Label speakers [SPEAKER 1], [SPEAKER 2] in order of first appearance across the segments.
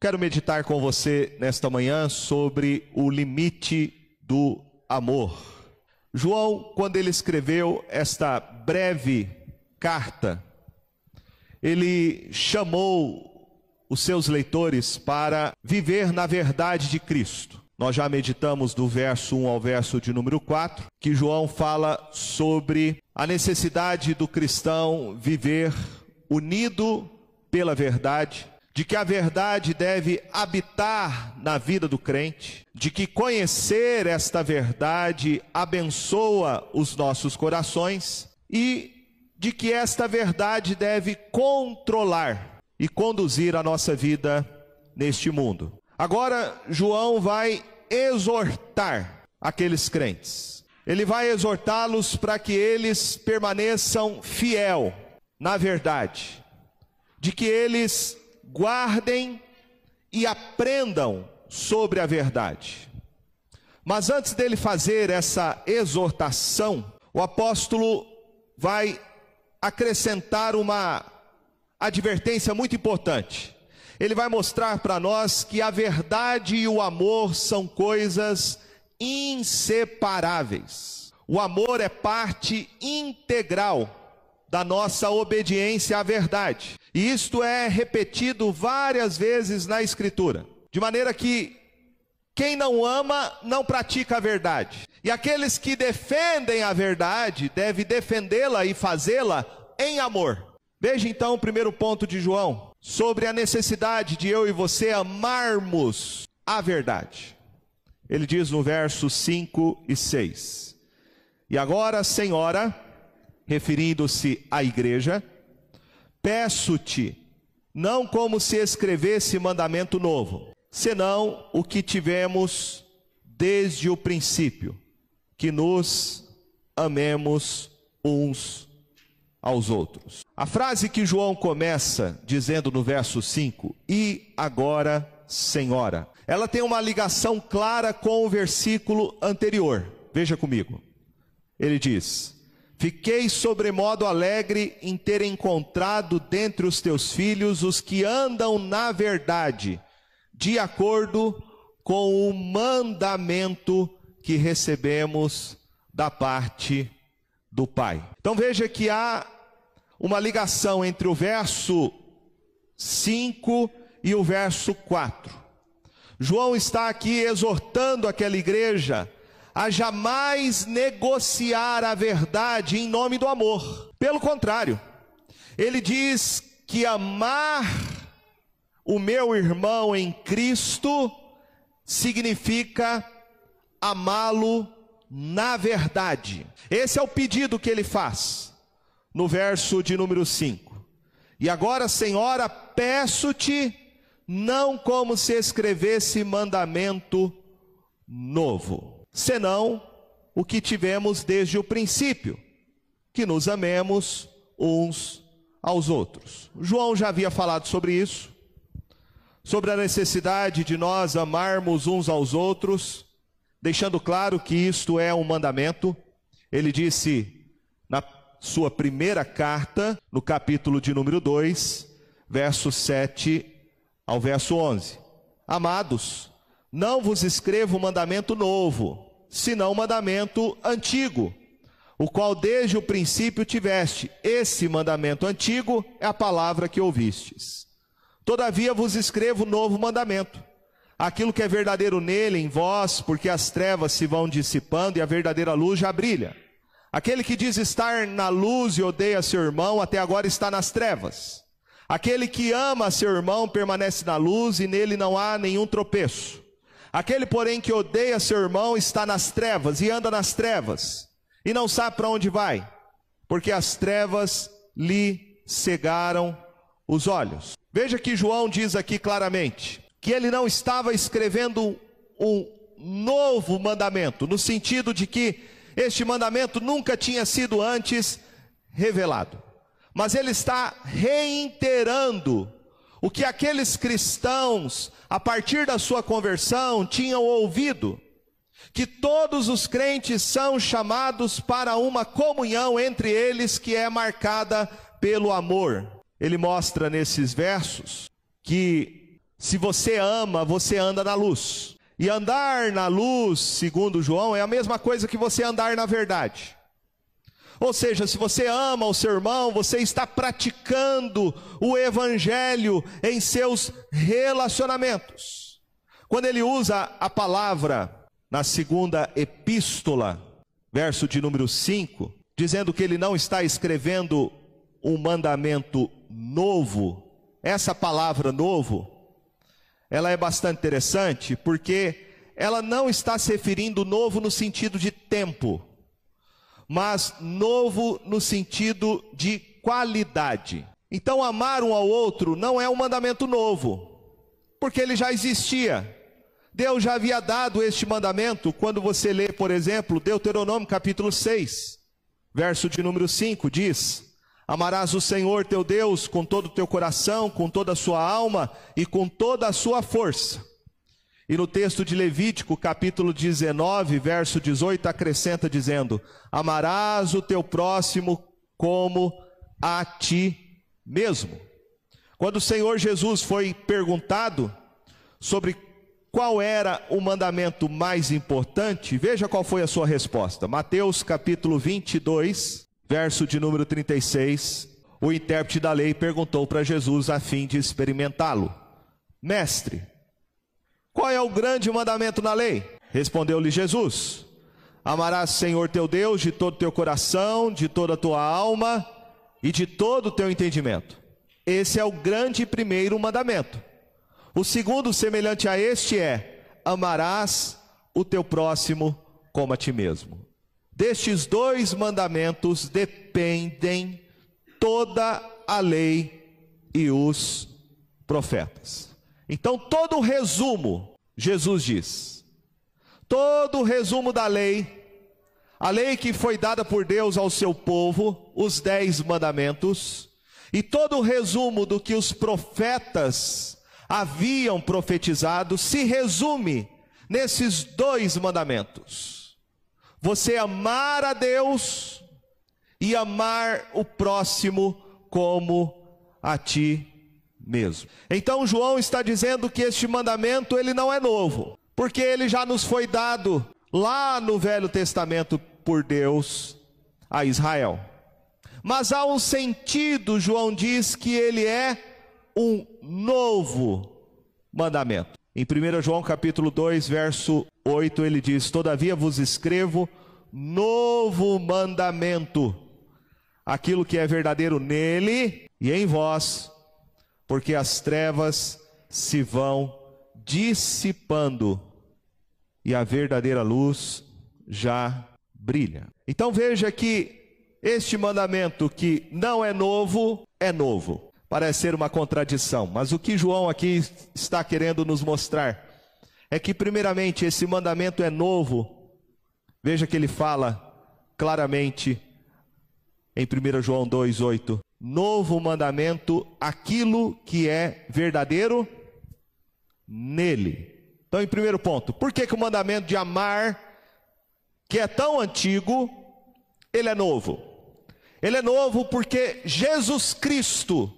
[SPEAKER 1] Quero meditar com você nesta manhã sobre o limite do amor. João, quando ele escreveu esta breve carta, ele chamou os seus leitores para viver na verdade de Cristo. Nós já meditamos do verso 1 ao verso de número 4, que João fala sobre a necessidade do cristão viver unido pela verdade, de que a verdade deve habitar na vida do crente, de que conhecer esta verdade abençoa os nossos corações e de que esta verdade deve controlar e conduzir a nossa vida neste mundo. Agora, João vai exortar aqueles crentes. Ele vai exortá-los para que eles permaneçam fiel na verdade, de que eles guardem e aprendam sobre a verdade. Mas antes dele fazer essa exortação, o apóstolo vai acrescentar uma advertência muito importante ele vai mostrar para nós que a verdade e o amor são coisas inseparáveis. O amor é parte integral da nossa obediência à verdade. E isto é repetido várias vezes na Escritura. De maneira que quem não ama não pratica a verdade. E aqueles que defendem a verdade devem defendê-la e fazê-la em amor. Veja então o primeiro ponto de João sobre a necessidade de eu e você amarmos a verdade. Ele diz no verso 5 e 6: E agora, Senhora, referindo-se à igreja, peço-te, não como se escrevesse mandamento novo, senão o que tivemos desde o princípio, que nos amemos uns aos outros. A frase que João começa dizendo no verso 5, e agora, Senhora, ela tem uma ligação clara com o versículo anterior. Veja comigo. Ele diz: Fiquei sobremodo alegre em ter encontrado dentre os teus filhos os que andam na verdade, de acordo com o mandamento que recebemos da parte do Pai. Então veja que há uma ligação entre o verso 5 e o verso 4. João está aqui exortando aquela igreja a jamais negociar a verdade em nome do amor. Pelo contrário, ele diz que amar o meu irmão em Cristo significa amá-lo na verdade. Esse é o pedido que ele faz no verso de número 5. E agora, Senhora, peço-te, não como se escrevesse mandamento novo, senão o que tivemos desde o princípio, que nos amemos uns aos outros. João já havia falado sobre isso, sobre a necessidade de nós amarmos uns aos outros deixando claro que isto é um mandamento. Ele disse na sua primeira carta, no capítulo de número 2, verso 7 ao verso 11: Amados, não vos escrevo mandamento novo, senão mandamento antigo, o qual desde o princípio tiveste. Esse mandamento antigo é a palavra que ouvistes. Todavia vos escrevo novo mandamento aquilo que é verdadeiro nele, em vós, porque as trevas se vão dissipando e a verdadeira luz já brilha. Aquele que diz estar na luz e odeia seu irmão, até agora está nas trevas. Aquele que ama seu irmão permanece na luz e nele não há nenhum tropeço. Aquele, porém, que odeia seu irmão está nas trevas e anda nas trevas e não sabe para onde vai, porque as trevas lhe cegaram os olhos. Veja que João diz aqui claramente: que ele não estava escrevendo um novo mandamento, no sentido de que este mandamento nunca tinha sido antes revelado. Mas ele está reiterando o que aqueles cristãos, a partir da sua conversão, tinham ouvido: que todos os crentes são chamados para uma comunhão entre eles que é marcada pelo amor. Ele mostra nesses versos que Se você ama, você anda na luz. E andar na luz, segundo João, é a mesma coisa que você andar na verdade. Ou seja, se você ama o seu irmão, você está praticando o evangelho em seus relacionamentos. Quando ele usa a palavra na segunda epístola, verso de número 5, dizendo que ele não está escrevendo um mandamento novo, essa palavra novo, ela é bastante interessante porque ela não está se referindo novo no sentido de tempo, mas novo no sentido de qualidade. Então, amar um ao outro não é um mandamento novo, porque ele já existia. Deus já havia dado este mandamento quando você lê, por exemplo, Deuteronômio capítulo 6, verso de número 5, diz: Amarás o Senhor teu Deus com todo o teu coração, com toda a sua alma e com toda a sua força. E no texto de Levítico, capítulo 19, verso 18, acrescenta dizendo: Amarás o teu próximo como a ti mesmo. Quando o Senhor Jesus foi perguntado sobre qual era o mandamento mais importante, veja qual foi a sua resposta. Mateus capítulo 22, verso de número 36, o intérprete da lei perguntou para Jesus a fim de experimentá-lo: Mestre, qual é o grande mandamento na lei? Respondeu-lhe Jesus: Amarás Senhor teu Deus de todo teu coração, de toda a tua alma e de todo o teu entendimento. Esse é o grande primeiro mandamento. O segundo, semelhante a este, é: amarás o teu próximo como a ti mesmo. Destes dois mandamentos dependem toda a lei e os profetas. Então, todo o resumo, Jesus diz, todo o resumo da lei, a lei que foi dada por Deus ao seu povo, os dez mandamentos, e todo o resumo do que os profetas haviam profetizado, se resume nesses dois mandamentos. Você amar a Deus e amar o próximo como a ti mesmo. Então João está dizendo que este mandamento ele não é novo, porque ele já nos foi dado lá no Velho Testamento por Deus a Israel. Mas há um sentido, João diz que ele é um novo mandamento. Em 1 João capítulo 2, verso 8, ele diz: Todavia vos escrevo novo mandamento, aquilo que é verdadeiro nele e em vós, porque as trevas se vão dissipando e a verdadeira luz já brilha. Então veja que este mandamento que não é novo, é novo parece ser uma contradição, mas o que João aqui está querendo nos mostrar é que, primeiramente, esse mandamento é novo. Veja que ele fala claramente em 1 João 2,8: Novo mandamento, aquilo que é verdadeiro nele. Então, em primeiro ponto, por que, que o mandamento de amar, que é tão antigo, ele é novo? Ele é novo porque Jesus Cristo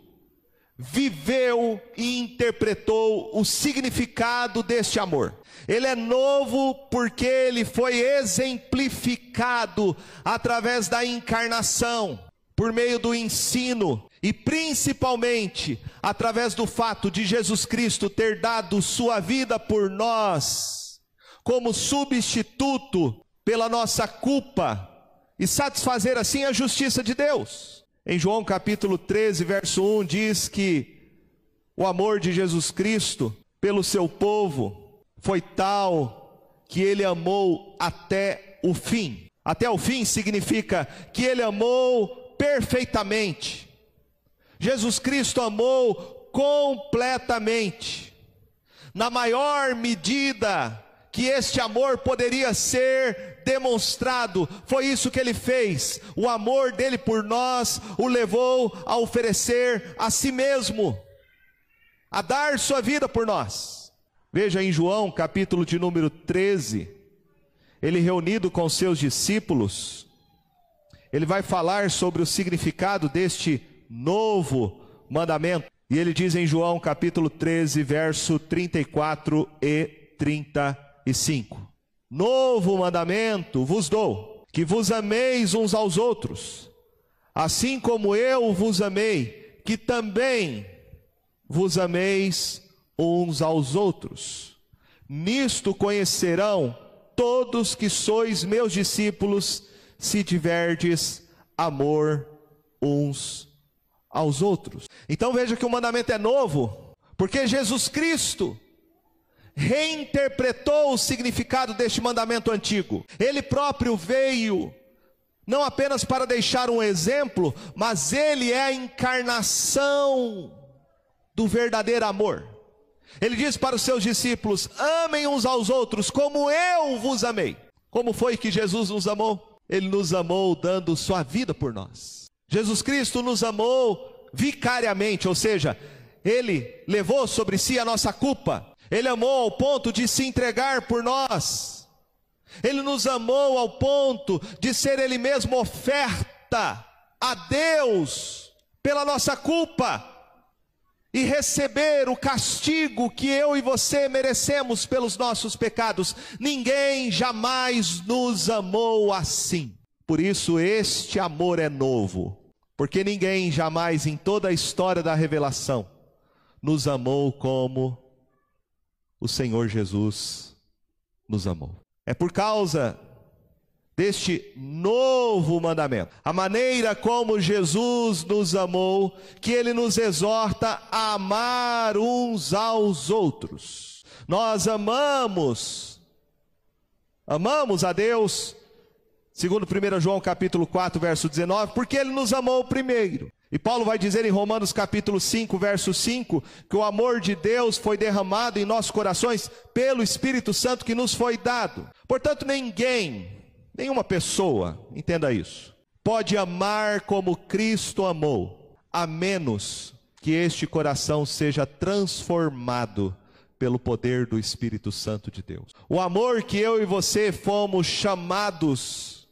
[SPEAKER 1] viveu e interpretou o significado deste amor. Ele é novo porque ele foi exemplificado através da encarnação, por meio do ensino e principalmente através do fato de Jesus Cristo ter dado sua vida por nós, como substituto pela nossa culpa e satisfazer assim a justiça de Deus. Em João capítulo 13, verso 1 diz que o amor de Jesus Cristo pelo seu povo foi tal que ele amou até o fim. Até o fim significa que ele amou perfeitamente. Jesus Cristo amou completamente. Na maior medida que este amor poderia ser demonstrado. Foi isso que ele fez. O amor dele por nós o levou a oferecer a si mesmo, a dar sua vida por nós. Veja em João, capítulo de número 13, ele reunido com seus discípulos, ele vai falar sobre o significado deste novo mandamento. E ele diz em João capítulo 13, verso 34 e 35: Novo mandamento vos dou, que vos ameis uns aos outros, assim como eu vos amei, que também vos ameis uns aos outros. Nisto conhecerão todos que sois meus discípulos, se tiverdes amor uns aos outros. Então veja que o mandamento é novo, porque Jesus Cristo reinterpretou o significado deste mandamento antigo. Ele próprio veio não apenas para deixar um exemplo, mas ele é a encarnação do verdadeiro amor. Ele diz para os seus discípulos: amem uns aos outros como eu vos amei. Como foi que Jesus nos amou? Ele nos amou dando sua vida por nós. Jesus Cristo nos amou vicariamente, ou seja, ele levou sobre si a nossa culpa. Ele amou ao ponto de se entregar por nós. Ele nos amou ao ponto de ser ele mesmo oferta a Deus pela nossa culpa e receber o castigo que eu e você merecemos pelos nossos pecados. Ninguém jamais nos amou assim. Por isso, este amor é novo, porque ninguém jamais em toda a história da revelação nos amou como o Senhor Jesus nos amou. É por causa deste novo mandamento. A maneira como Jesus nos amou, que ele nos exorta a amar uns aos outros. Nós amamos, amamos a Deus, segundo 1 João capítulo 4, verso 19, porque ele nos amou primeiro. E Paulo vai dizer em Romanos capítulo 5, verso 5, que o amor de Deus foi derramado em nossos corações pelo Espírito Santo que nos foi dado. Portanto, ninguém Nenhuma pessoa, entenda isso, pode amar como Cristo amou, a menos que este coração seja transformado pelo poder do Espírito Santo de Deus. O amor que eu e você fomos chamados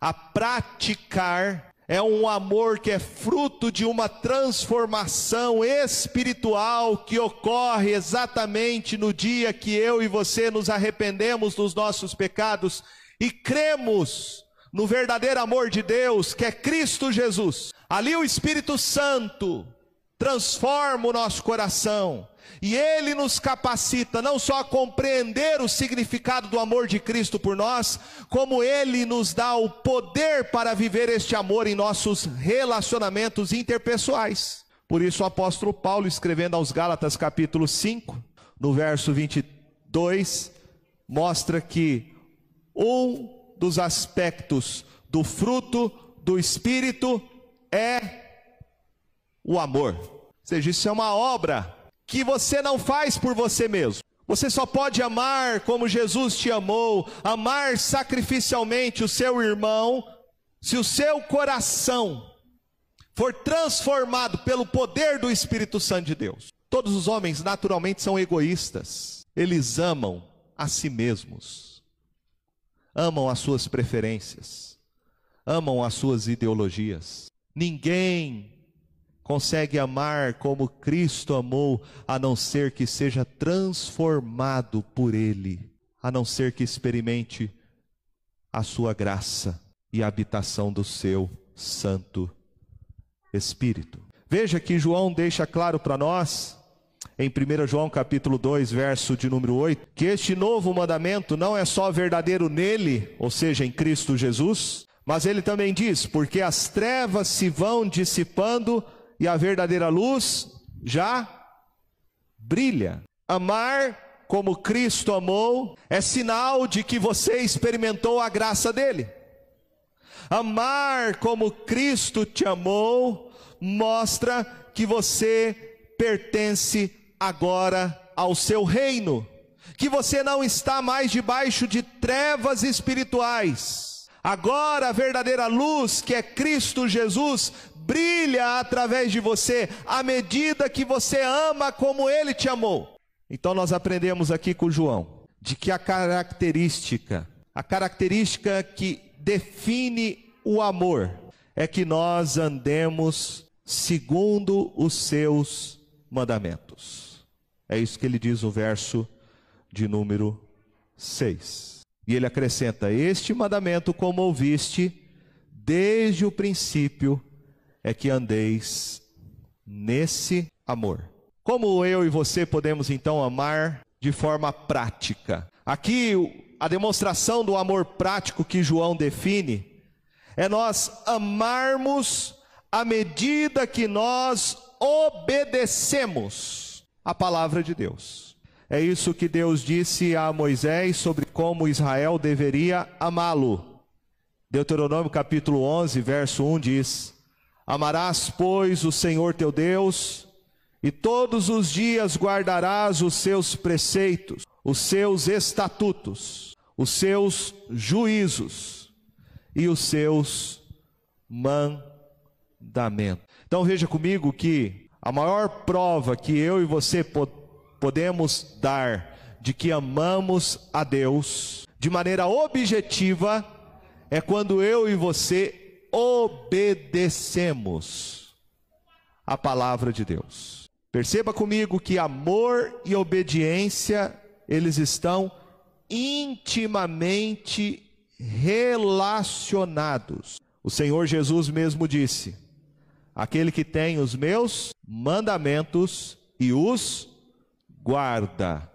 [SPEAKER 1] a praticar é um amor que é fruto de uma transformação espiritual que ocorre exatamente no dia que eu e você nos arrependemos dos nossos pecados e cremos no verdadeiro amor de Deus, que é Cristo Jesus, ali o Espírito Santo transforma o nosso coração e ele nos capacita não só a compreender o significado do amor de Cristo por nós, como ele nos dá o poder para viver este amor em nossos relacionamentos interpessoais. Por isso o apóstolo Paulo, escrevendo aos Gálatas capítulo 5, no verso 22, mostra que um dos aspectos do fruto do Espírito é o amor. Ou seja, isso é uma obra que você não faz por você mesmo. Você só pode amar como Jesus te amou, amar sacrificialmente o seu irmão, se o seu coração for transformado pelo poder do Espírito Santo de Deus. Todos os homens naturalmente são egoístas, eles amam a si mesmos amam as suas preferências, amam as suas ideologias. Ninguém consegue amar como Cristo amou, a não ser que seja transformado por Ele, a não ser que experimente a sua graça e a habitação do seu Santo Espírito. Veja que João deixa claro para nós em 1 João capítulo 2, verso de número 8, que este novo mandamento não é só verdadeiro nele, ou seja, em Cristo Jesus, mas ele também diz: porque as trevas se vão dissipando e a verdadeira luz já brilha. Amar como Cristo amou é sinal de que você experimentou a graça dele. Amar como Cristo te amou mostra que você pertence agora ao seu reino, que você não está mais debaixo de trevas espirituais. Agora a verdadeira luz, que é Cristo Jesus, brilha através de você, à medida que você ama como ele te amou. Então nós aprendemos aqui com João de que a característica, a característica que define o amor é que nós andemos segundo os seus mandamentos. É isso que ele diz no verso de número 6. E ele acrescenta: Este mandamento, como ouviste, desde o princípio, é que andeis nesse amor. Como eu e você podemos então amar de forma prática? Aqui, a demonstração do amor prático que João define é nós amarmos à medida que nós obedecemos a palavra de Deus. É isso que Deus disse a Moisés sobre como Israel deveria amá-lo. Deuteronômio capítulo 11, verso 1 diz: Amarás, pois, o Senhor teu Deus, e todos os dias guardarás os seus preceitos, os seus estatutos, os seus juízos e os seus mandamentos. Então veja comigo que a maior prova que eu e você podemos dar de que amamos a Deus de maneira objetiva é quando eu e você obedecemos a palavra de Deus. Perceba comigo que amor e obediência, eles estão intimamente relacionados. O Senhor Jesus mesmo disse: Aquele que tem os meus mandamentos e os guarda,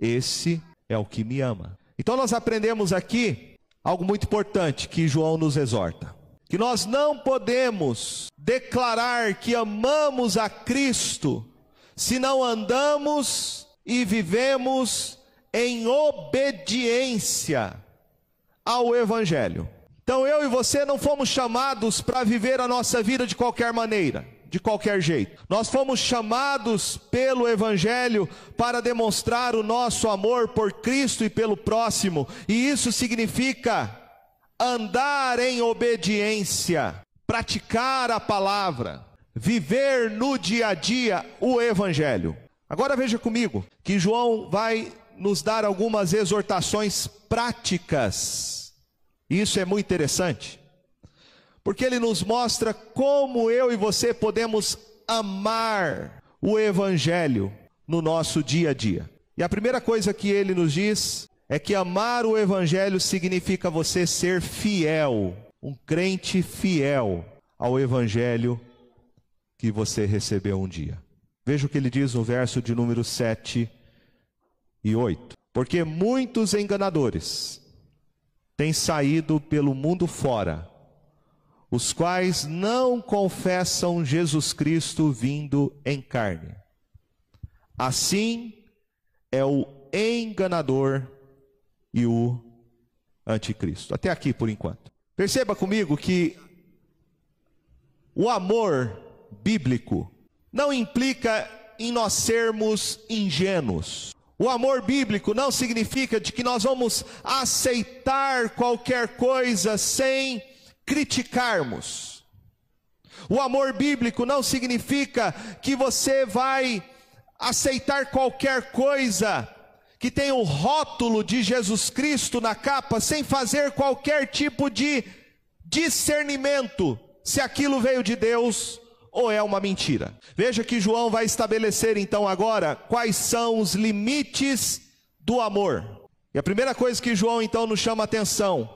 [SPEAKER 1] esse é o que me ama. Então nós aprendemos aqui algo muito importante que João nos exorta: que nós não podemos declarar que amamos a Cristo se não andamos e vivemos em obediência ao Evangelho. Então eu e você não fomos chamados para viver a nossa vida de qualquer maneira de qualquer jeito. Nós fomos chamados pelo Evangelho para demonstrar o nosso amor por Cristo e pelo próximo, e isso significa andar em obediência, praticar a palavra, viver no dia a dia o Evangelho. Agora veja comigo que João vai nos dar algumas exortações práticas. Isso é muito interessante porque ele nos mostra como eu e você podemos amar o Evangelho no nosso dia a dia. E a primeira coisa que ele nos diz é que amar o Evangelho significa você ser fiel, um crente fiel ao Evangelho que você recebeu um dia. Veja o que ele diz no verso de número 7 e 8. Porque muitos enganadores têm saído pelo mundo fora os quais não confessam Jesus Cristo vindo em carne. Assim é o enganador e o anticristo. Até aqui por enquanto. Perceba comigo que o amor bíblico não implica em nós sermos ingênuos. O amor bíblico não significa de que nós vamos aceitar qualquer coisa sem criticarmos. O amor bíblico não significa que você vai aceitar qualquer coisa que tem o rótulo de Jesus Cristo na capa sem fazer qualquer tipo de discernimento se aquilo veio de Deus ou é uma mentira. Veja que João vai estabelecer então agora quais são os limites do amor. E a primeira coisa que João então nos chama a atenção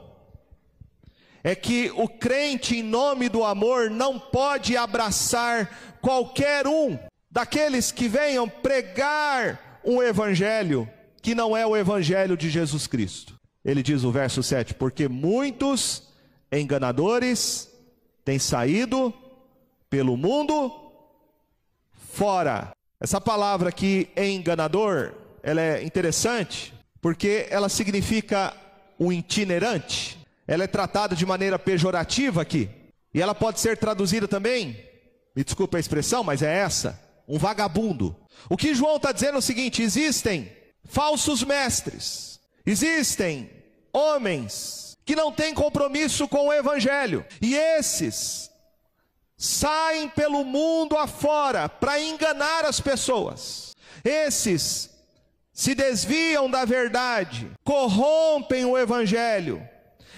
[SPEAKER 1] é que o crente, em nome do amor, não pode abraçar qualquer um daqueles que venham pregar um evangelho que não é o evangelho de Jesus Cristo. Ele diz o verso 7: Porque muitos enganadores têm saído pelo mundo fora. Essa palavra aqui, enganador, ela é interessante porque ela significa um itinerante ela é tratada de maneira pejorativa aqui. E ela pode ser traduzida também, me desculpe a expressão, mas é essa: um vagabundo. O que João está dizendo é o seguinte: existem falsos mestres, existem homens que não têm compromisso com o evangelho, e esses saem pelo mundo afora para enganar as pessoas. Esses se desviam da verdade, corrompem o evangelho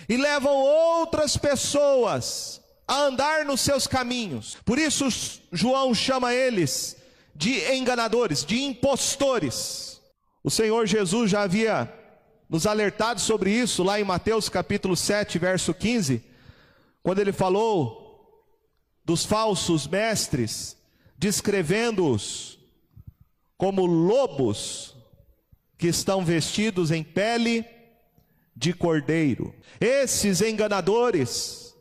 [SPEAKER 1] e levam outras pessoas a andar nos seus caminhos. Por isso, João chama eles de enganadores, de impostores. O Senhor Jesus já havia nos alertado sobre isso lá em Mateus capítulo 7, verso 15, quando ele falou dos falsos mestres, descrevendo-os como lobos que estão vestidos em pele de cordeiro. Esses enganadores,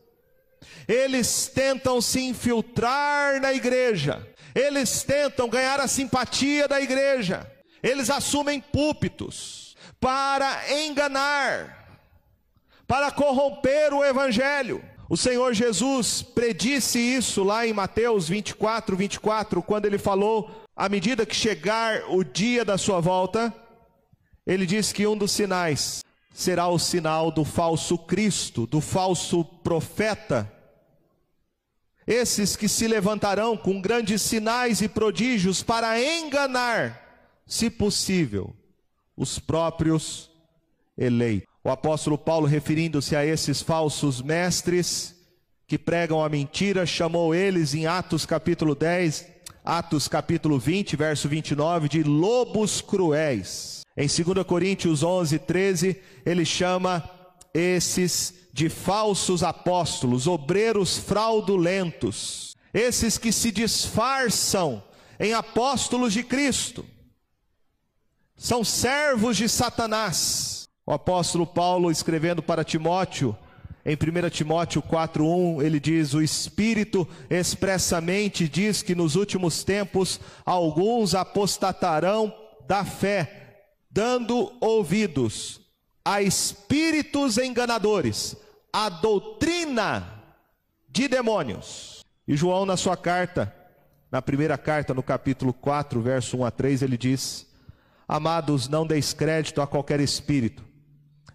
[SPEAKER 1] eles tentam se infiltrar na igreja, eles tentam ganhar a simpatia da igreja, eles assumem púlpitos para enganar, para corromper o evangelho. O Senhor Jesus predisse isso lá em Mateus 24, 24, quando ele falou: à medida que chegar o dia da sua volta, ele diz que um dos sinais será o sinal do falso Cristo, do falso profeta. Esses que se levantarão com grandes sinais e prodígios para enganar, se possível, os próprios eleitos. O apóstolo Paulo, referindo-se a esses falsos mestres que pregam a mentira, chamou eles em Atos capítulo 10, Atos capítulo 20, verso 29, de lobos cruéis. Em 2 Coríntios 11, 13, ele chama esses de falsos apóstolos, obreiros fraudulentos, esses que se disfarçam em apóstolos de Cristo, são servos de Satanás. O apóstolo Paulo, escrevendo para Timóteo, em 1 Timóteo 4:1, ele diz: "O Espírito expressamente diz que nos últimos tempos alguns apostatarão da fé, dando ouvidos a espíritos enganadores, a doutrina de demônios. E João, na sua carta, na primeira carta, no capítulo 4, verso 1 a 3, ele diz: Amados, não deis crédito a qualquer espírito,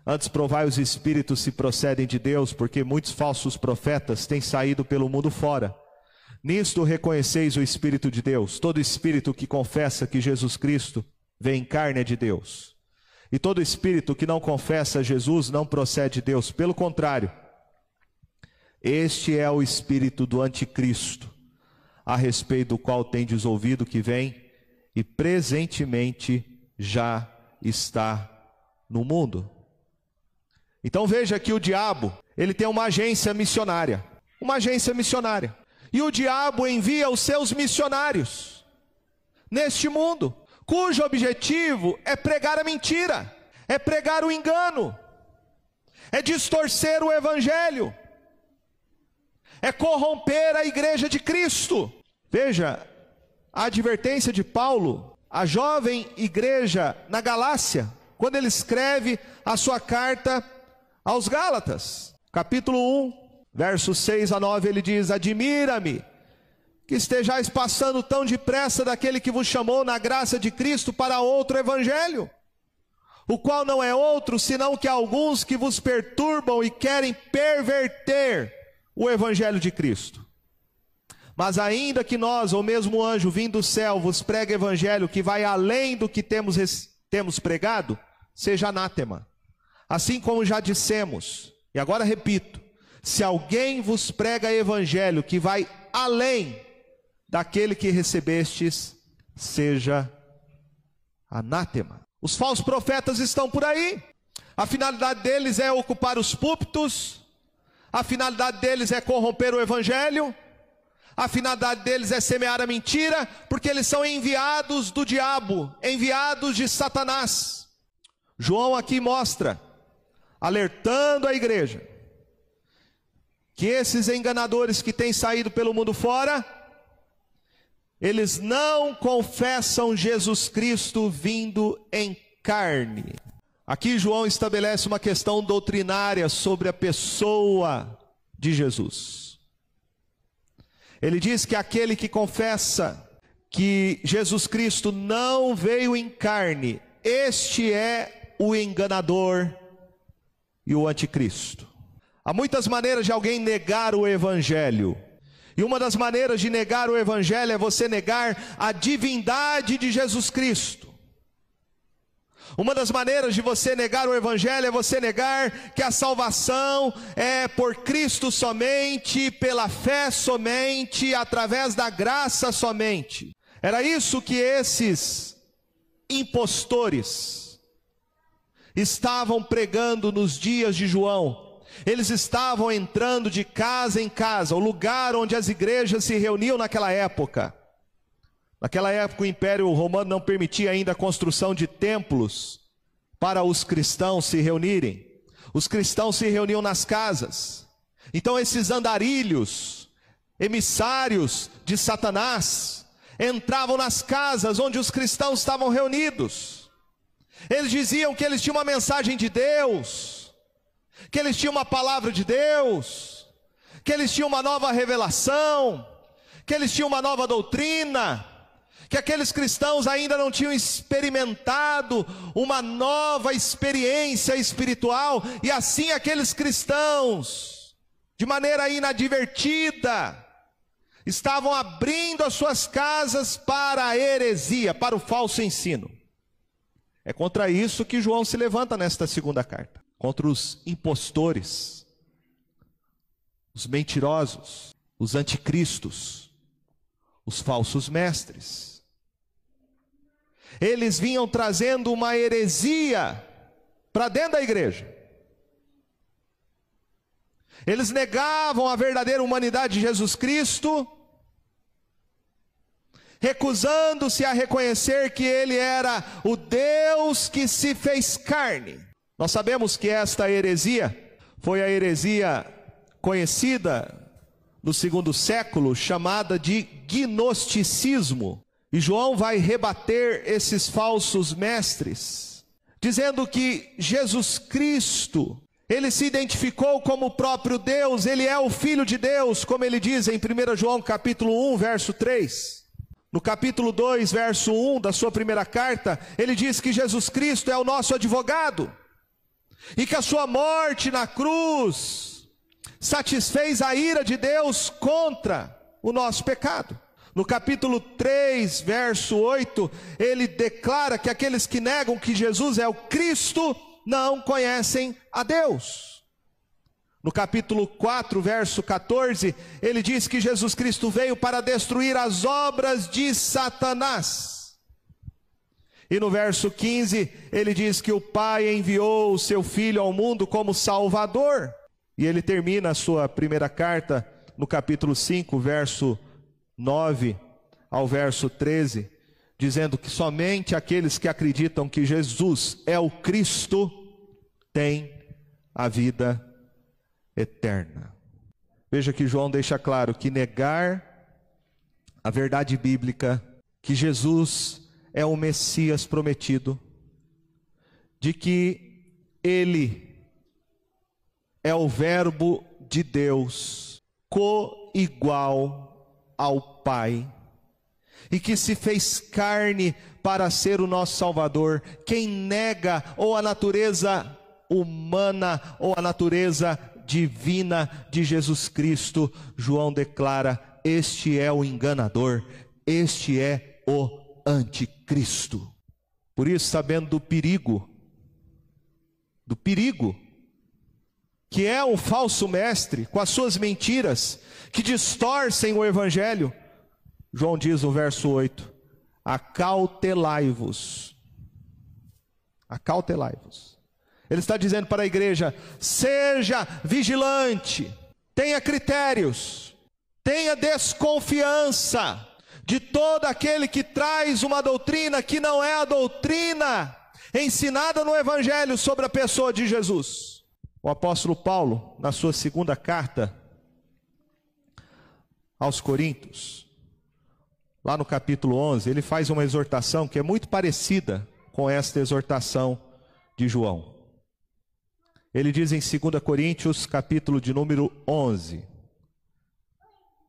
[SPEAKER 1] antes provai os espíritos se procedem de Deus, porque muitos falsos profetas têm saído pelo mundo fora. Nisto reconheceis o Espírito de Deus. Todo espírito que confessa que Jesus Cristo vem carne é de Deus. E todo espírito que não confessa Jesus não procede de Deus, pelo contrário, este é o espírito do anticristo, a respeito do qual tendes ouvido que vem e presentemente já está no mundo. Então veja que o diabo, ele tem uma agência missionária, uma agência missionária. E o diabo envia os seus missionários neste mundo cujo objetivo é pregar a mentira, é pregar o engano, é distorcer o evangelho, é corromper a igreja de Cristo. Veja a advertência de Paulo, a jovem igreja na Galácia, quando ele escreve a sua carta aos Gálatas, capítulo 1, versos 6 a 9, ele diz: Admira-me que estejais passando tão depressa daquele que vos chamou na graça de Cristo para outro evangelho, o qual não é outro senão que alguns que vos perturbam e querem perverter o evangelho de Cristo. Mas ainda que nós, ou mesmo o anjo vindo do céu, vos pregue evangelho que vai além do que temos, temos pregado, seja anátema. Assim como já dissemos, e agora repito: se alguém vos prega evangelho que vai além daquele que recebestes seja anátema. Os falsos profetas estão por aí. A finalidade deles é ocupar os púlpitos, a finalidade deles é corromper o evangelho, a finalidade deles é semear a mentira, porque eles são enviados do diabo, enviados de Satanás. João aqui mostra, alertando a igreja, que esses enganadores que têm saído pelo mundo fora, eles não confessam Jesus Cristo vindo em carne. Aqui João estabelece uma questão doutrinária sobre a pessoa de Jesus. Ele diz que aquele que confessa que Jesus Cristo não veio em carne, este é o enganador e o anticristo. Há muitas maneiras de alguém negar o evangelho. E uma das maneiras de negar o Evangelho é você negar a divindade de Jesus Cristo. Uma das maneiras de você negar o Evangelho é você negar que a salvação é por Cristo somente, pela fé somente, através da graça somente. Era isso que esses impostores estavam pregando nos dias de João. Eles estavam entrando de casa em casa, o lugar onde as igrejas se reuniam naquela época. Naquela época, o Império Romano não permitia ainda a construção de templos para os cristãos se reunirem. Os cristãos se reuniam nas casas. Então, esses andarilhos, emissários de Satanás, entravam nas casas onde os cristãos estavam reunidos. Eles diziam que eles tinham uma mensagem de Deus, que eles tinham uma palavra de Deus, que eles tinham uma nova revelação, que eles tinham uma nova doutrina, que aqueles cristãos ainda não tinham experimentado uma nova experiência espiritual, e assim aqueles cristãos, de maneira inadvertida, estavam abrindo as suas casas para a heresia, para o falso ensino. É contra isso que João se levanta nesta segunda carta contra os impostores, os mentirosos, os anticristos, os falsos mestres. Eles vinham trazendo uma heresia para dentro da igreja. Eles negavam a verdadeira humanidade de Jesus Cristo, recusando-se a reconhecer que ele era o Deus que se fez carne. Nós sabemos que esta heresia foi a heresia conhecida no segundo século, chamada de gnosticismo. E João vai rebater esses falsos mestres, dizendo que Jesus Cristo ele se identificou como o próprio Deus, ele é o Filho de Deus, como ele diz em 1 João capítulo 1, verso 3. No capítulo 2, verso 1 da sua primeira carta, ele diz que Jesus Cristo é o nosso advogado, e que a sua morte na cruz satisfez a ira de Deus contra o nosso pecado. No capítulo 3, verso 8, ele declara que aqueles que negam que Jesus é o Cristo, não conhecem a Deus. No capítulo 4, verso 14, ele diz que Jesus Cristo veio para destruir as obras de Satanás. E no verso 15, ele diz que o Pai enviou o seu Filho ao mundo como Salvador. E ele termina a sua primeira carta no capítulo 5, verso 9 ao verso 13, dizendo que somente aqueles que acreditam que Jesus é o Cristo têm a vida eterna. Veja que João deixa claro que negar a verdade bíblica, que Jesus é o Messias prometido, de que ele é o Verbo de Deus, co-igual ao Pai, e que se fez carne para ser o nosso Salvador. Quem nega ou a natureza humana ou a natureza divina de Jesus Cristo, João declara: este é o enganador, este é o anticristo. Por isso, sabendo do perigo, do perigo, que é um falso mestre com as suas mentiras, que distorcem o evangelho, João diz no verso 8: acautelai-vos, acautelai-vos. Ele está dizendo para a igreja: seja vigilante, tenha critérios, tenha desconfiança de todo aquele que traz uma doutrina que não é a doutrina ensinada no Evangelho sobre a pessoa de Jesus. O apóstolo Paulo, na sua segunda carta aos Coríntios, lá no capítulo 11, ele faz uma exortação que é muito parecida com esta exortação de João. Ele diz em 2 Coríntios, capítulo de número 11,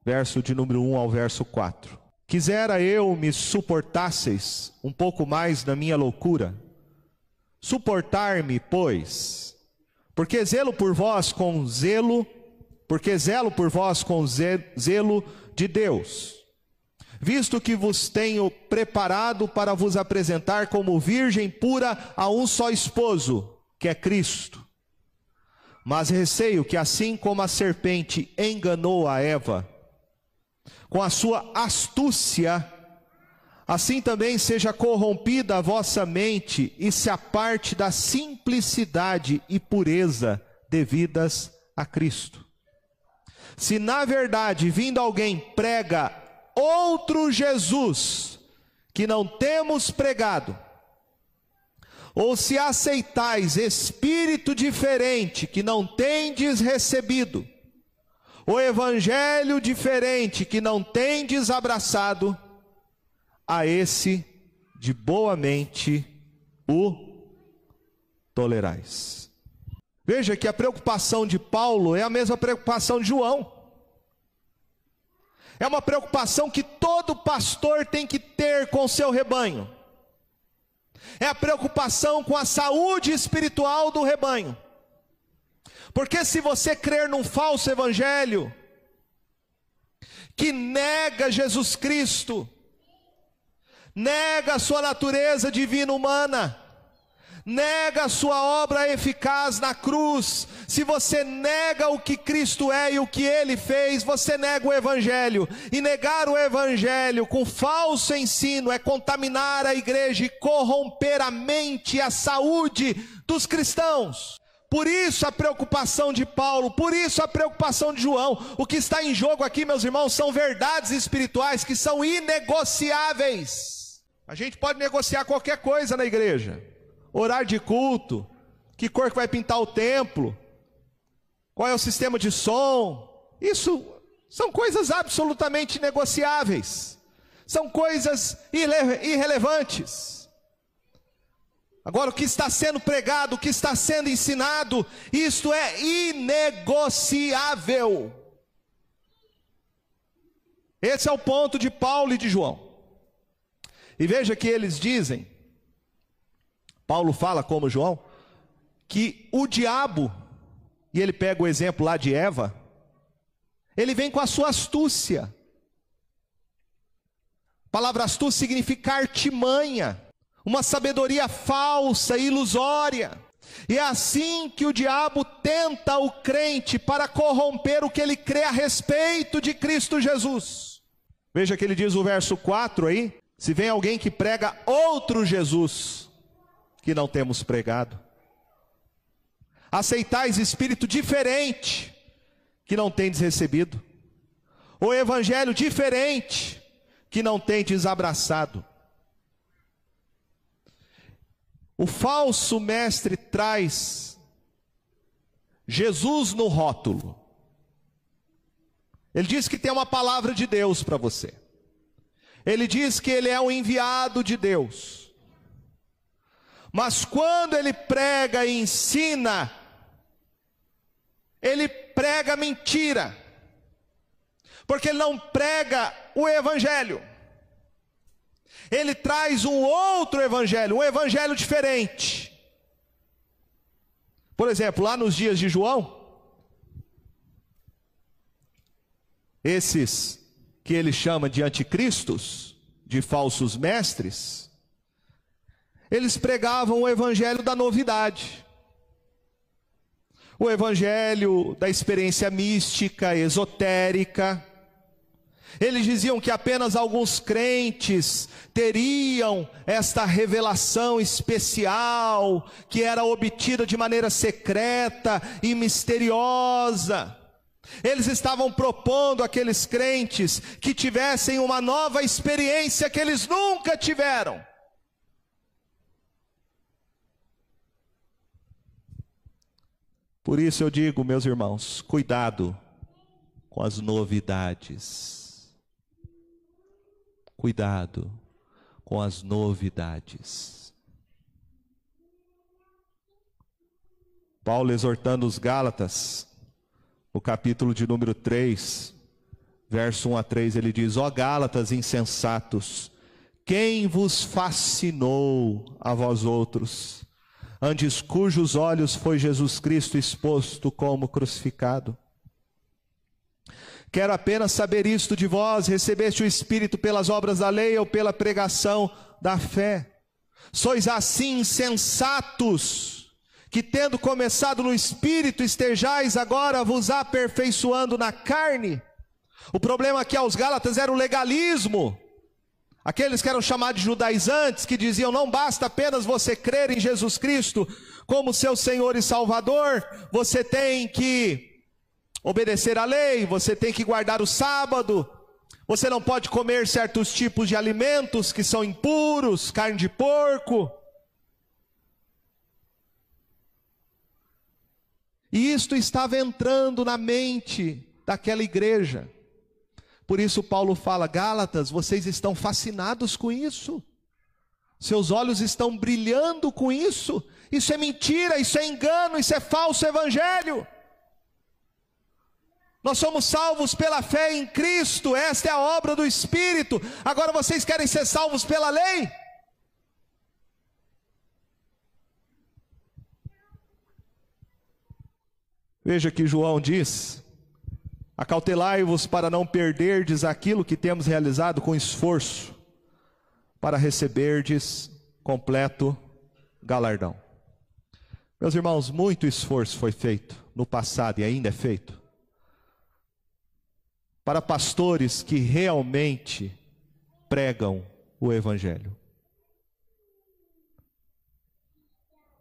[SPEAKER 1] verso de número 1 ao verso 4. Quisera eu me suportasseis um pouco mais na minha loucura. Suportar-me, pois, porque zelo por vós com zelo, porque zelo por vós com zelo de Deus visto que vos tenho preparado para vos apresentar como virgem pura a um só esposo, que é Cristo. Mas receio que, assim como a serpente enganou a Eva, com a sua astúcia, Assim também seja corrompida a vossa mente e se aparte da simplicidade e pureza devidas a Cristo. Se na verdade vindo alguém prega outro Jesus que não temos pregado, ou se aceitais espírito diferente que não tendes recebido, o evangelho diferente que não tendes abraçado, a esse de boa mente o tolerais. Veja que a preocupação de Paulo é a mesma preocupação de João. É uma preocupação que todo pastor tem que ter com seu rebanho. É a preocupação com a saúde espiritual do rebanho. Porque se você crer num falso evangelho, que nega Jesus Cristo, nega a sua natureza divina humana, nega sua obra eficaz na cruz, se você nega o que Cristo é e o que ele fez, você nega o Evangelho. E negar o Evangelho com falso ensino é contaminar a igreja e corromper a mente e a saúde dos cristãos. Por isso a preocupação de Paulo, por isso a preocupação de João. O que está em jogo aqui, meus irmãos, são verdades espirituais que são inegociáveis. A gente pode negociar qualquer coisa na igreja. Horário de culto, que cor que vai pintar o templo, qual é o sistema de som. Isso são coisas absolutamente negociáveis. São coisas irre irrelevantes. Agora, o que está sendo pregado, o que está sendo ensinado, isto é inegociável. Esse é o ponto de Paulo e de João. E veja que eles dizem, Paulo fala como João, que o diabo, e ele pega o exemplo lá de Eva, ele vem com a sua astúcia. A palavra astúcia significa artimanha, uma sabedoria falsa, ilusória. E é assim que o diabo tenta o crente para corromper o que ele crê a respeito de Cristo Jesus. Veja que ele diz o verso 4 aí: se vem alguém que prega outro Jesus que não temos pregado, aceitais espírito diferente que não tendes recebido, o evangelho diferente que não tendes abraçado. O falso mestre traz Jesus no rótulo. Ele diz que tem uma palavra de Deus para você. Ele diz que ele é o enviado de Deus. Mas quando ele prega e ensina, ele prega mentira. Porque ele não prega o evangelho. Ele traz um outro evangelho, um evangelho diferente. Por exemplo, lá nos dias de João, esses que ele chama de anticristos, de falsos mestres, eles pregavam o evangelho da novidade. O evangelho da experiência mística, esotérica. Eles diziam que apenas alguns crentes teriam esta revelação especial, que era obtida de maneira secreta e misteriosa. Eles estavam propondo àqueles crentes que tivessem uma nova experiência que eles nunca tiveram. Por isso eu digo, meus irmãos, cuidado com as novidades. Cuidado com as novidades. Paulo exortando os Gálatas no capítulo de número 3, verso 1 a 3, ele diz: Ó Gálatas insensatos, quem vos fascinou a vós outros, antes cujos olhos foi Jesus Cristo exposto como crucificado? Quero apenas saber isto de vós: recebeste o Espírito pelas obras da lei ou pela pregação da fé? Sois assim insensatos que tendo começado no espírito, estejais agora vos aperfeiçoando na carne. O problema aqui aos Gálatas era o legalismo, Aqueles que eram chamados de judaizantes, que diziam não basta apenas você crer em Jesus Cristo como seu Senhor e Salvador, você tem que obedecer à lei, você tem que guardar o sábado, você não pode comer certos tipos de alimentos que são impuros, carne de porco. E isto estava entrando na mente daquela igreja. Por isso Paulo fala: Gálatas, vocês estão fascinados com isso. Seus olhos estão brilhando com isso. Isso é mentira, isso é engano, isso é falso evangelho. Nós somos salvos pela fé em Cristo, esta é a obra do Espírito. Agora vocês querem ser salvos pela lei? Veja que João diz: Acautelai-vos para não perderdes aquilo que temos realizado com esforço, para receberdes completo galardão. Meus irmãos, muito esforço foi feito no passado e ainda é feito para pastores que realmente pregam o Evangelho.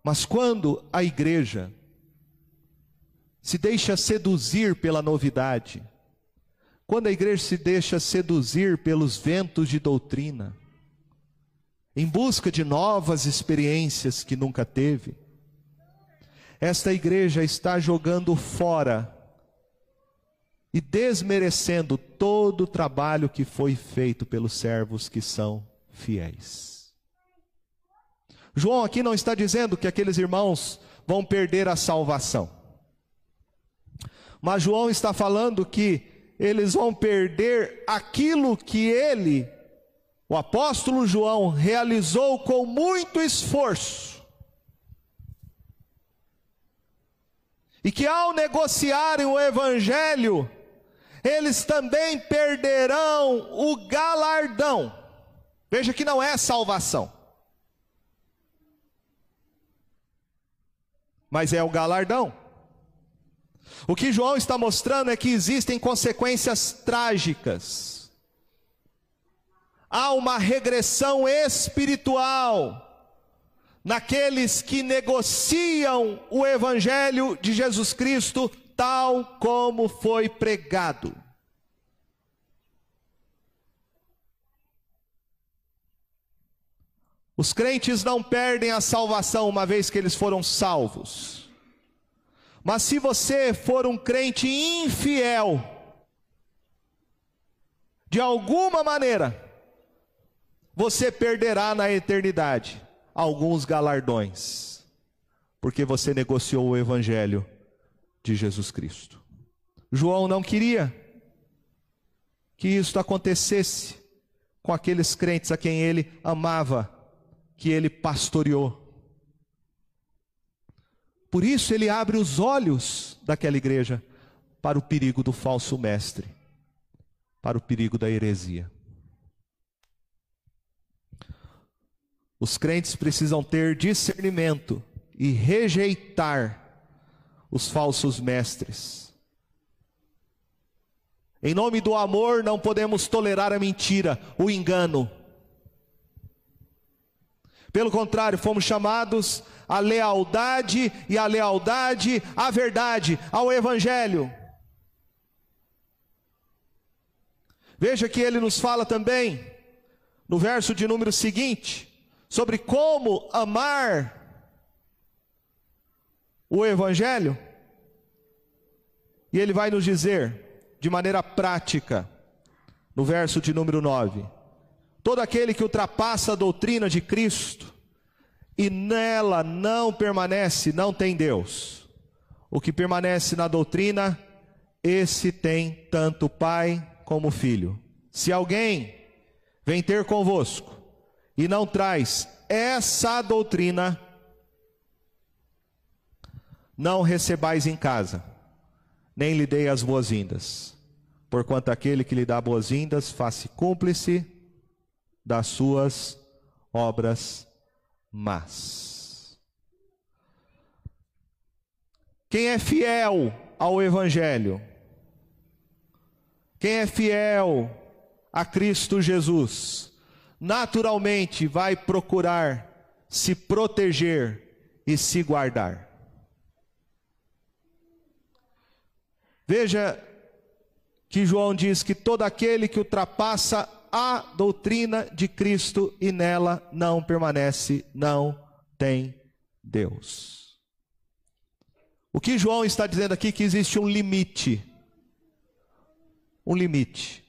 [SPEAKER 1] Mas quando a igreja se deixa seduzir pela novidade, quando a igreja se deixa seduzir pelos ventos de doutrina, em busca de novas experiências que nunca teve, esta igreja está jogando fora e desmerecendo todo o trabalho que foi feito pelos servos que são fiéis. João aqui não está dizendo que aqueles irmãos vão perder a salvação. Mas João está falando que eles vão perder aquilo que ele, o apóstolo João, realizou com muito esforço. E que ao negociarem o evangelho, eles também perderão o galardão. Veja que não é salvação, mas é o galardão. O que João está mostrando é que existem consequências trágicas. Há uma regressão espiritual naqueles que negociam o evangelho de Jesus Cristo tal como foi pregado. Os crentes não perdem a salvação uma vez que eles foram salvos. Mas se você for um crente infiel, de alguma maneira, você perderá na eternidade alguns galardões, porque você negociou o evangelho de Jesus Cristo. João não queria que isso acontecesse com aqueles crentes a quem ele amava, que ele pastoreou. Por isso ele abre os olhos daquela igreja para o perigo do falso mestre, para o perigo da heresia. Os crentes precisam ter discernimento e rejeitar os falsos mestres. Em nome do amor, não podemos tolerar a mentira, o engano. Pelo contrário, fomos chamados à lealdade e à lealdade à verdade, ao Evangelho. Veja que ele nos fala também, no verso de número seguinte, sobre como amar o Evangelho, e ele vai nos dizer, de maneira prática, no verso de número 9: todo aquele que ultrapassa a doutrina de Cristo e nela não permanece, não tem Deus. O que permanece na doutrina, esse tem tanto pai como filho. Se alguém vem ter convosco e não traz essa doutrina, não recebais em casa, nem lhe dei as boas-vindas, porquanto aquele que lhe dá boas-vindas faz-se cúmplice das suas obras más. Quem é fiel ao Evangelho, quem é fiel a Cristo Jesus, naturalmente vai procurar se proteger e se guardar. Veja que João diz que todo aquele que ultrapassa a doutrina de Cristo e nela não permanece, não tem Deus. O que João está dizendo aqui é que existe um limite. Um limite.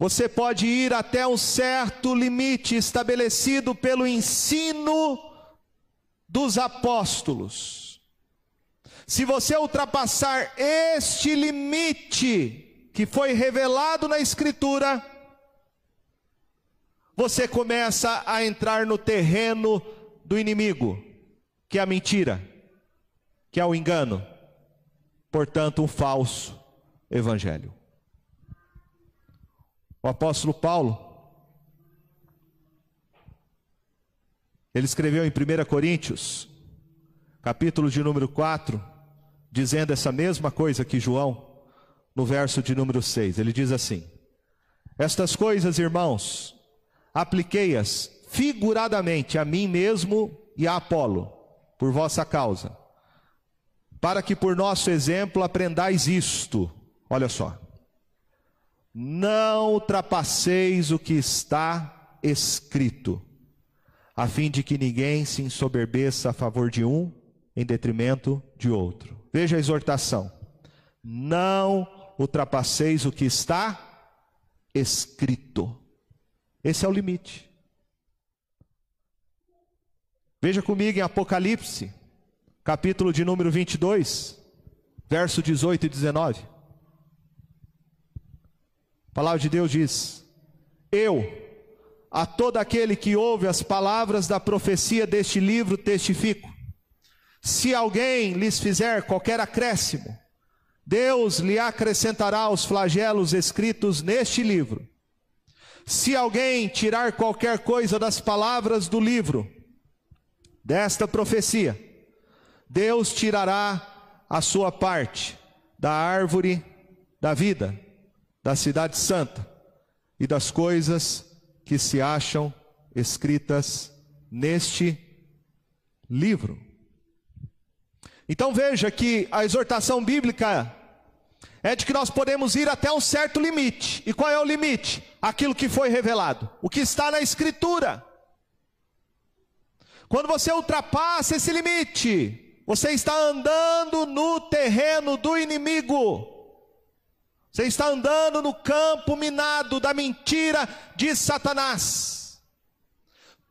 [SPEAKER 1] Você pode ir até um certo limite estabelecido pelo ensino dos apóstolos. Se você ultrapassar este limite que foi revelado na Escritura, você começa a entrar no terreno do inimigo, que é a mentira, que é o engano, portanto, um falso evangelho. O apóstolo Paulo, ele escreveu em 1 Coríntios, capítulo de número 4, dizendo essa mesma coisa que João, no verso de número 6. Ele diz assim: Estas coisas, irmãos, apliquei-as figuradamente a mim mesmo e a Apolo, por vossa causa, para que por nosso exemplo aprendais isto. Olha só. Não ultrapasseis o que está escrito, a fim de que ninguém se ensoberbeça a favor de um em detrimento de outro. Veja a exortação. Não ultrapasseis o que está escrito. Esse é o limite. Veja comigo em Apocalipse, capítulo de número 22, verso 18 e 19. A palavra de Deus diz: Eu, a todo aquele que ouve as palavras da profecia deste livro, testifico. Se alguém lhes fizer qualquer acréscimo, Deus lhe acrescentará os flagelos escritos neste livro. Se alguém tirar qualquer coisa das palavras do livro, desta profecia, Deus tirará a sua parte da árvore da vida da Cidade Santa e das coisas que se acham escritas neste livro. Então veja que a exortação bíblica é de que nós podemos ir até um certo limite. E qual é o limite? Aquilo que foi revelado, o que está na Escritura. Quando você ultrapassa esse limite, você está andando no terreno do inimigo. Você está andando no campo minado da mentira de Satanás.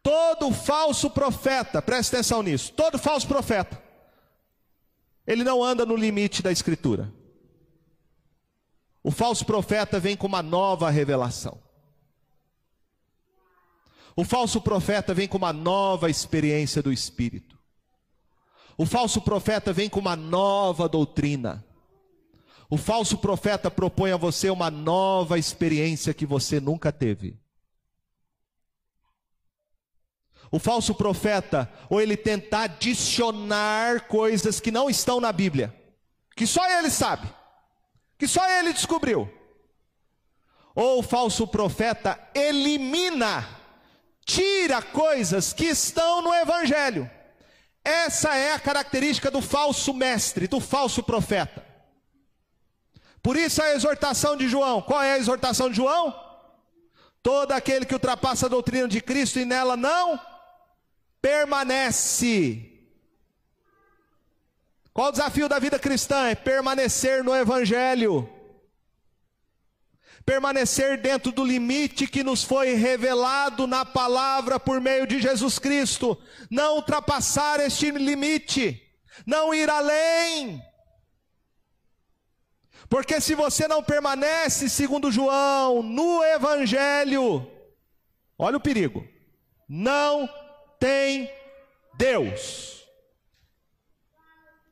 [SPEAKER 1] Todo falso profeta, preste atenção nisso, todo falso profeta, ele não anda no limite da escritura. O falso profeta vem com uma nova revelação. O falso profeta vem com uma nova experiência do Espírito. O falso profeta vem com uma nova doutrina. O falso profeta propõe a você uma nova experiência que você nunca teve. O falso profeta, ou ele tenta adicionar coisas que não estão na Bíblia, que só ele sabe, que só ele descobriu. Ou o falso profeta elimina, tira coisas que estão no Evangelho. Essa é a característica do falso mestre, do falso profeta. Por isso a exortação de João. Qual é a exortação de João? Todo aquele que ultrapassa a doutrina de Cristo e nela não permanece. Qual o desafio da vida cristã? É permanecer no Evangelho. Permanecer dentro do limite que nos foi revelado na palavra por meio de Jesus Cristo. Não ultrapassar este limite. Não ir além. Porque se você não permanece, segundo João, no Evangelho, olha o perigo, não tem Deus.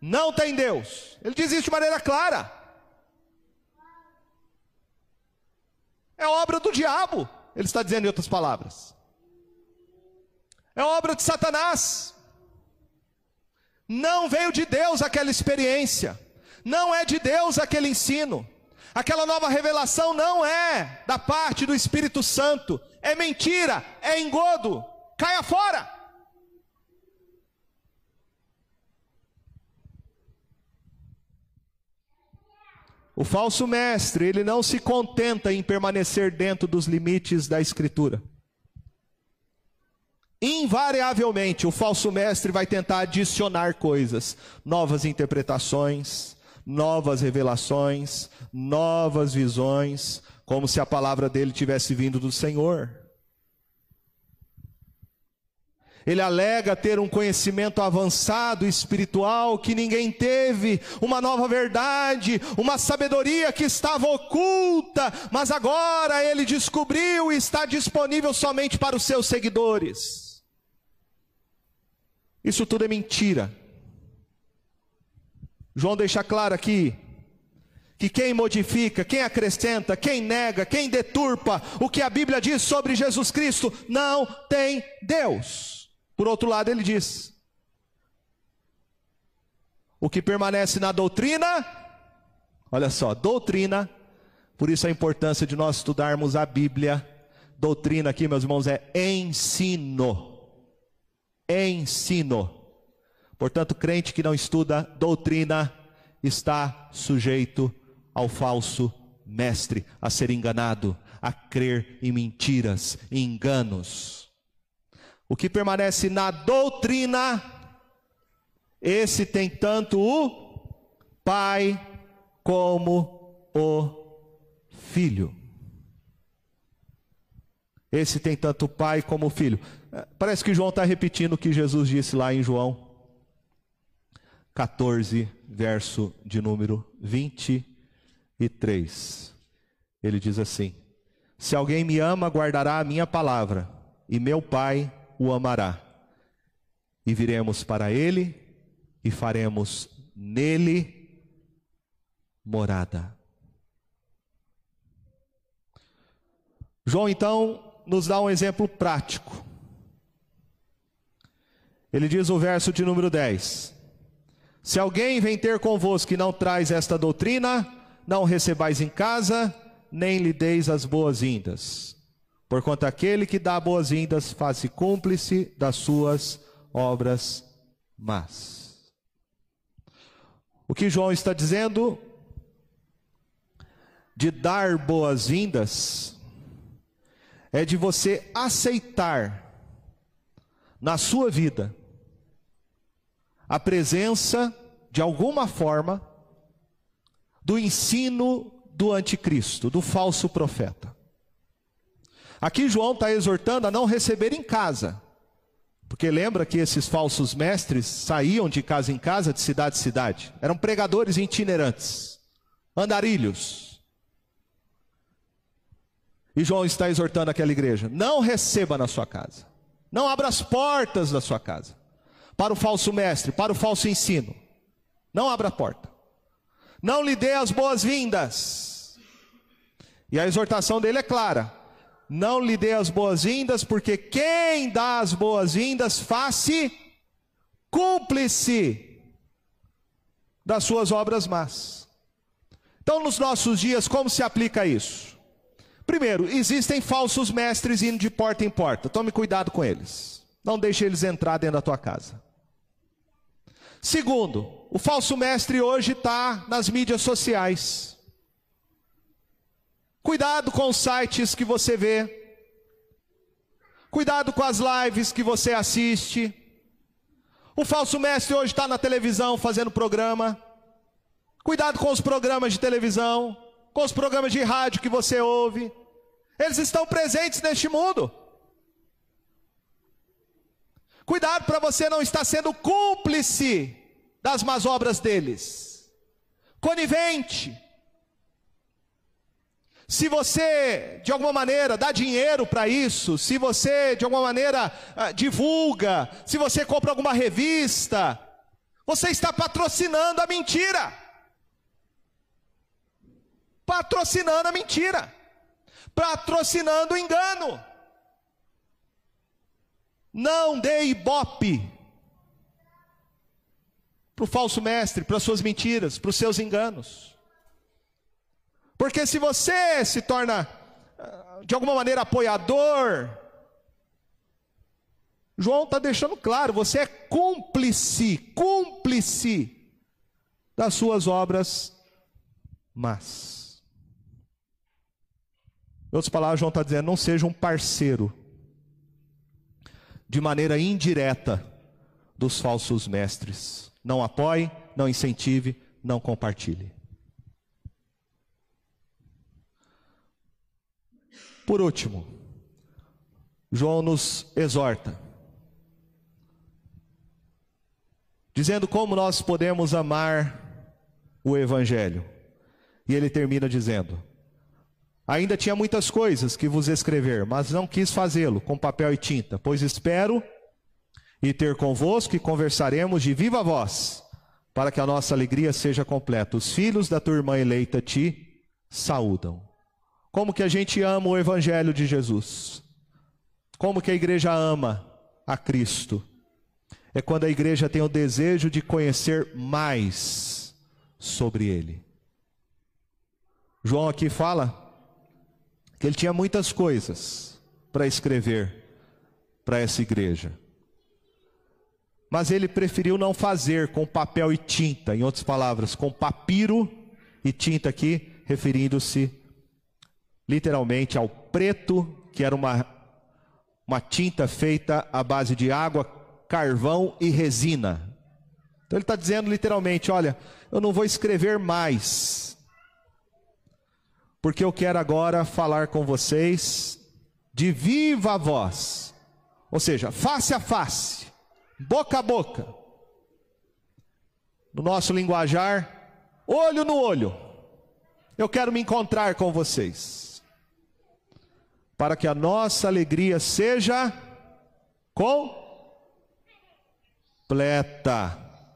[SPEAKER 1] Não tem Deus. Ele diz isso de maneira clara. É obra do diabo, ele está dizendo em outras palavras. É obra de Satanás. Não veio de Deus aquela experiência. Não é de Deus aquele ensino. Aquela nova revelação não é da parte do Espírito Santo, é mentira, é engodo. Caia fora. O falso mestre, ele não se contenta em permanecer dentro dos limites da Escritura. Invariavelmente, o falso mestre vai tentar adicionar coisas, novas interpretações, novas revelações, novas visões, como se a palavra dele tivesse vindo do Senhor. Ele alega ter um conhecimento avançado espiritual que ninguém teve, uma nova verdade, uma sabedoria que estava oculta, mas agora ele descobriu e está disponível somente para os seus seguidores. Isso tudo é mentira. João deixa claro aqui que quem modifica, quem acrescenta, quem nega, quem deturpa o que a Bíblia diz sobre Jesus Cristo não tem Deus. Por outro lado, ele diz: o que permanece na doutrina, olha só, doutrina, por isso a importância de nós estudarmos a Bíblia. Doutrina aqui, meus irmãos, é ensino. Ensino. Portanto, crente que não estuda doutrina está sujeito ao falso mestre, a ser enganado, a crer em mentiras, em enganos. O que permanece na doutrina, esse tem tanto o pai como o filho. Esse tem tanto o pai como o filho. Parece que João está repetindo o que Jesus disse lá em João 14, verso de número 23. Ele diz assim: Se alguém me ama, guardará a minha palavra, e meu Pai o amará. E viremos para ele e faremos nele morada. João então nos dá um exemplo prático. Ele diz o verso de número 10: se alguém vem ter convosco e não traz esta doutrina, não recebais em casa, nem lhe deis as boas-vindas. Porquanto aquele que dá boas-vindas faz-se cúmplice das suas obras más. O que João está dizendo de dar boas-vindas é de você aceitar na sua vida a presença, de alguma forma, do ensino do anticristo, do falso profeta. Aqui João está exortando a não receber em casa, porque lembra que esses falsos mestres saíam de casa em casa, de cidade em cidade, eram pregadores itinerantes, andarilhos. E João está exortando aquela igreja: não receba na sua casa, não abra as portas da sua casa para o falso mestre, para o falso ensino. Não abra a porta. Não lhe dê as boas-vindas. E a exortação dele é clara: não lhe dê as boas-vindas, porque quem dá as boas-vindas faz-se cúmplice das suas obras más. Então, nos nossos dias, como se aplica isso? Primeiro, existem falsos mestres indo de porta em porta. Tome cuidado com eles. Não deixe eles entrar dentro da tua casa. Segundo, o falso mestre hoje está nas mídias sociais. Cuidado com os sites que você vê. Cuidado com as lives que você assiste. O falso mestre hoje está na televisão fazendo programa. Cuidado com os programas de televisão, com os programas de rádio que você ouve. Eles estão presentes neste mundo. Cuidado para você não estar sendo cúmplice das más obras deles. Conivente. Se você, de alguma maneira, dá dinheiro para isso, se você, de alguma maneira, ah, divulga, se você compra alguma revista, você está patrocinando a mentira. Patrocinando a mentira. Patrocinando o engano. Não dê ibope para o falso mestre, para as suas mentiras, para os seus enganos. Porque se você se torna, ah, de alguma maneira, apoiador, João está deixando claro, você é cúmplice, cúmplice das suas obras más. Em outras palavras, João está dizendo: não seja um parceiro, de maneira indireta, dos falsos mestres. Não apoie, não incentive, não compartilhe. Por último, João nos exorta, dizendo como nós podemos amar o Evangelho. E ele termina dizendo: Ainda tinha muitas coisas que vos escrever, mas não quis fazê-lo com papel e tinta, pois espero e ter convosco e conversaremos de viva voz, para que a nossa alegria seja completa. Os filhos da tua irmã eleita te saúdam. Como que a gente ama o Evangelho de Jesus? Como que a igreja ama a Cristo? É quando a igreja tem o desejo de conhecer mais sobre Ele. João aqui fala que ele tinha muitas coisas para escrever para essa igreja. Mas ele preferiu não fazer com papel e tinta, em outras palavras, com papiro e tinta aqui, referindo-se literalmente ao preto, que era uma, uma tinta feita à base de água, carvão e resina. Então ele está dizendo literalmente: olha, eu não vou escrever mais, porque eu quero agora falar com vocês de viva voz, ou seja, face a face, boca a boca, no nosso linguajar, olho no olho. Eu quero me encontrar com vocês para que a nossa alegria seja completa.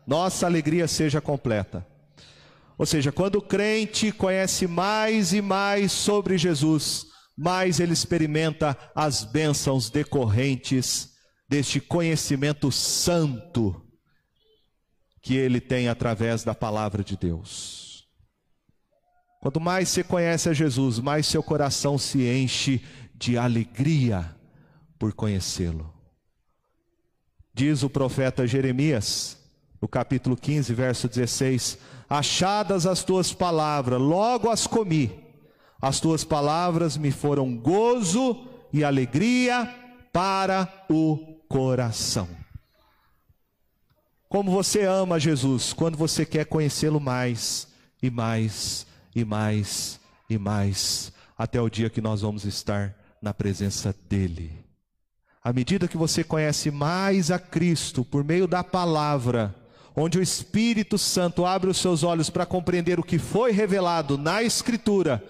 [SPEAKER 1] Nossa alegria seja completa. Ou seja, quando o crente conhece mais e mais sobre Jesus, mais ele experimenta as bênçãos decorrentes deste conhecimento santo que ele tem através da palavra de Deus. Quanto mais você conhece a Jesus, mais seu coração se enche de alegria por conhecê-lo. Diz o profeta Jeremias, no capítulo 15, verso 16: Achadas as tuas palavras, logo as comi. As tuas palavras me foram gozo e alegria para o coração. Como você ama Jesus quando você quer conhecê-lo mais e mais e mais e mais, até o dia que nós vamos estar na presença dEle. À medida que você conhece mais a Cristo por meio da palavra, onde o Espírito Santo abre os seus olhos para compreender o que foi revelado na Escritura,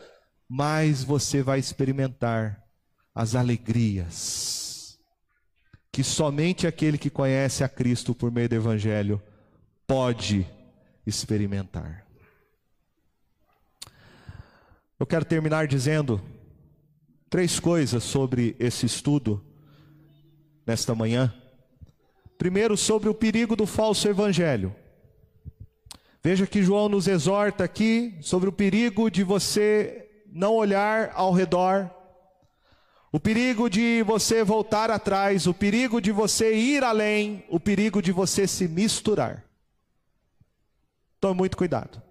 [SPEAKER 1] mais você vai experimentar as alegrias que somente aquele que conhece a Cristo por meio do Evangelho pode experimentar. Eu quero terminar dizendo três coisas sobre esse estudo nesta manhã. Primeiro, sobre o perigo do falso evangelho. Veja que João nos exorta aqui sobre o perigo de você não olhar ao redor, o perigo de você voltar atrás, o perigo de você ir além, o perigo de você se misturar. Tome muito cuidado.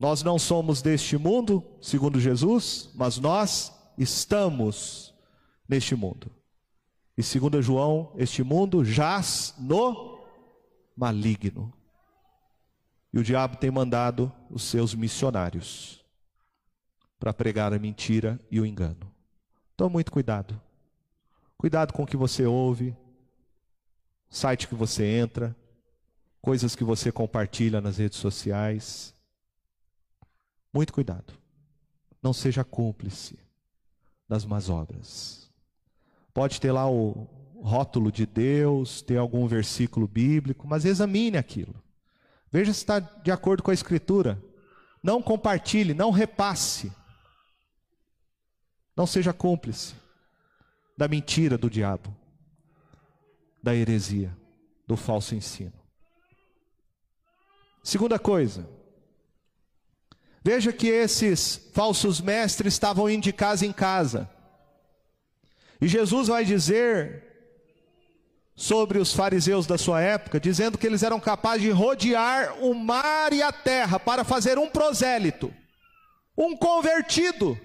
[SPEAKER 1] Nós não somos deste mundo, segundo Jesus, mas nós estamos neste mundo. E segundo João, este mundo jaz no maligno. E o diabo tem mandado os seus missionários para pregar a mentira e o engano. Então, muito cuidado. Cuidado com o que você ouve, site que você entra, coisas que você compartilha nas redes sociais. Muito cuidado. Não seja cúmplice das más obras. Pode ter lá o rótulo de Deus, ter algum versículo bíblico, mas examine aquilo. Veja se está de acordo com a Escritura. Não compartilhe, não repasse. Não seja cúmplice da mentira do diabo, da heresia, do falso ensino. Segunda coisa, Veja que esses falsos mestres estavam indo de casa em casa. E Jesus vai dizer sobre os fariseus da sua época, dizendo que eles eram capazes de rodear o mar e a terra para fazer um prosélito, um convertido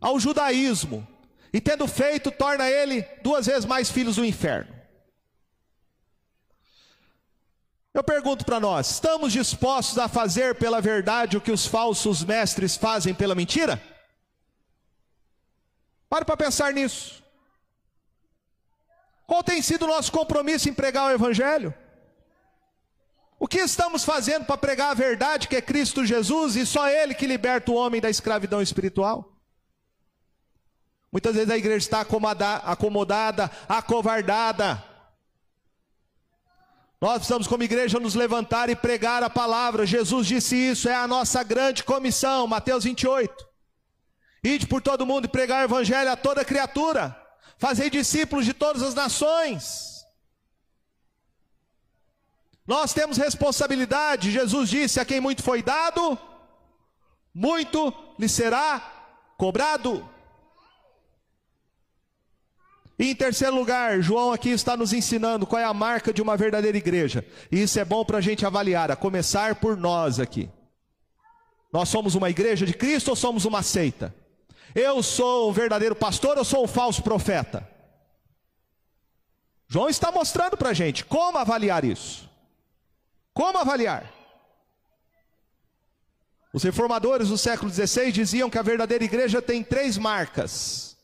[SPEAKER 1] ao judaísmo, e tendo feito, torna ele duas vezes mais filhos do inferno. Eu pergunto para nós: estamos dispostos a fazer pela verdade o que os falsos mestres fazem pela mentira? Pare para pensar nisso. Qual tem sido o nosso compromisso em pregar o Evangelho? O que estamos fazendo para pregar a verdade que é Cristo Jesus e só Ele que liberta o homem da escravidão espiritual? Muitas vezes a igreja está acomodada, acovardada. Nós precisamos, como igreja, nos levantar e pregar a palavra. Jesus disse isso, é a nossa grande comissão, Mateus 28. Ide por todo mundo e pregar o evangelho a toda criatura. Fazei discípulos de todas as nações. Nós temos responsabilidade. Jesus disse: a quem muito foi dado, muito lhe será cobrado. E em terceiro lugar, João aqui está nos ensinando qual é a marca de uma verdadeira igreja. E isso é bom para a gente avaliar, a começar por nós aqui. Nós somos uma igreja de Cristo ou somos uma seita? Eu sou um verdadeiro pastor ou sou um falso profeta? João está mostrando para a gente como avaliar isso. Como avaliar? Os reformadores do século XVI diziam que a verdadeira igreja tem três marcas.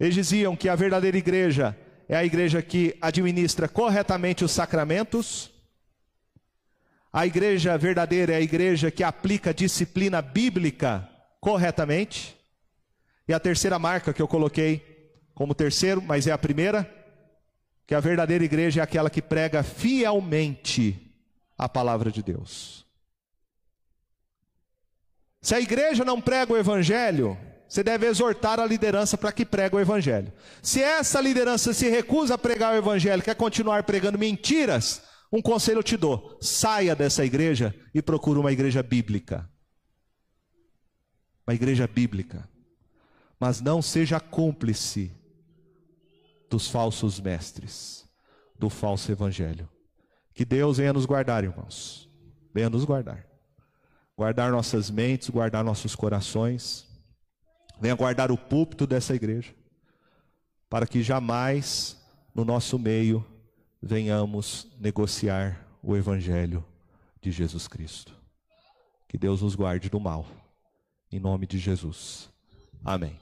[SPEAKER 1] Eles diziam que a verdadeira igreja é a igreja que administra corretamente os sacramentos. A igreja verdadeira é a igreja que aplica a disciplina bíblica corretamente. E a terceira marca que eu coloquei como terceiro, mas é a primeira, que a verdadeira igreja é aquela que prega fielmente a palavra de Deus. Se a igreja não prega o evangelho, você deve exortar a liderança para que pregue o evangelho. Se essa liderança se recusa a pregar o evangelho, quer continuar pregando mentiras, um conselho eu te dou: saia dessa igreja e procure uma igreja bíblica uma igreja bíblica, mas não seja cúmplice dos falsos mestres, do falso evangelho. Que Deus venha nos guardar, irmãos. Venha nos guardar. Guardar nossas mentes, guardar nossos corações. Venha guardar o púlpito dessa igreja, para que jamais no nosso meio venhamos negociar o evangelho de Jesus Cristo. Que Deus nos guarde do mal. Em nome de Jesus. Amém.